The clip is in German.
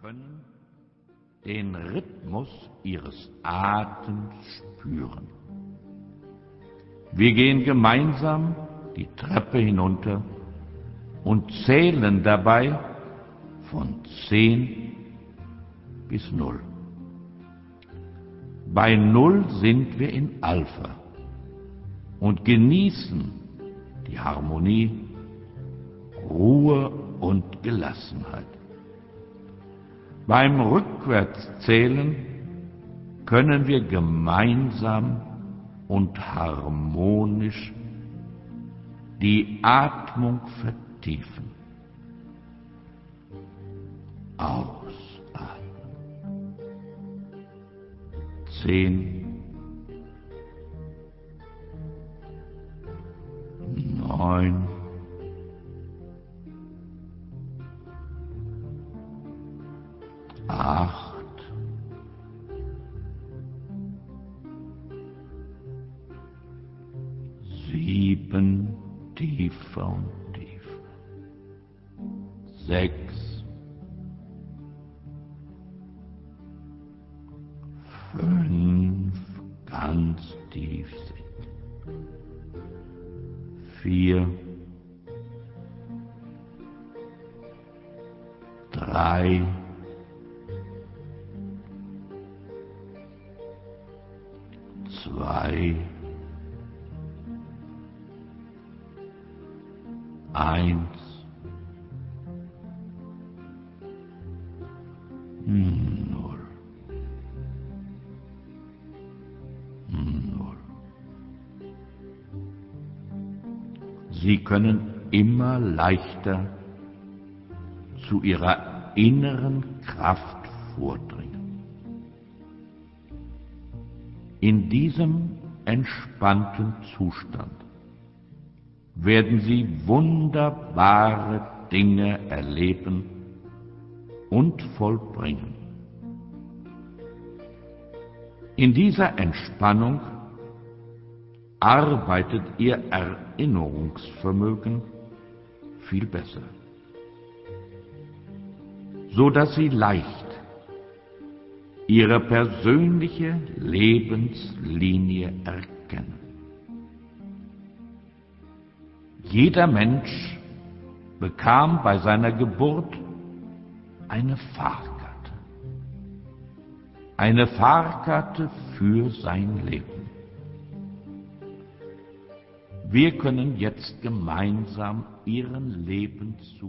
können den Rhythmus ihres Atems spüren. Wir gehen gemeinsam die Treppe hinunter und zählen dabei von zehn bis null. Bei null sind wir in Alpha und genießen die Harmonie, Ruhe und Gelassenheit. Beim Rückwärtszählen können wir gemeinsam und harmonisch die Atmung vertiefen. Ausatmen. Zehn, neun, acht, sieben, tiefer und tiefer, sechs, fünf, ganz tief sinken, vier, drei, zwei, eins, null, null. Sie können immer leichter zu ihrer inneren Kraft vordringen. In diesem entspannten Zustand werden Sie wunderbare Dinge erleben und vollbringen. In dieser Entspannung arbeitet Ihr Erinnerungsvermögen viel besser, so dass Sie leicht ihre persönliche Lebenslinie erkennen. Jeder Mensch bekam bei seiner Geburt eine Fahrkarte. Eine Fahrkarte für sein Leben. Wir können jetzt gemeinsam ihren Lebenszug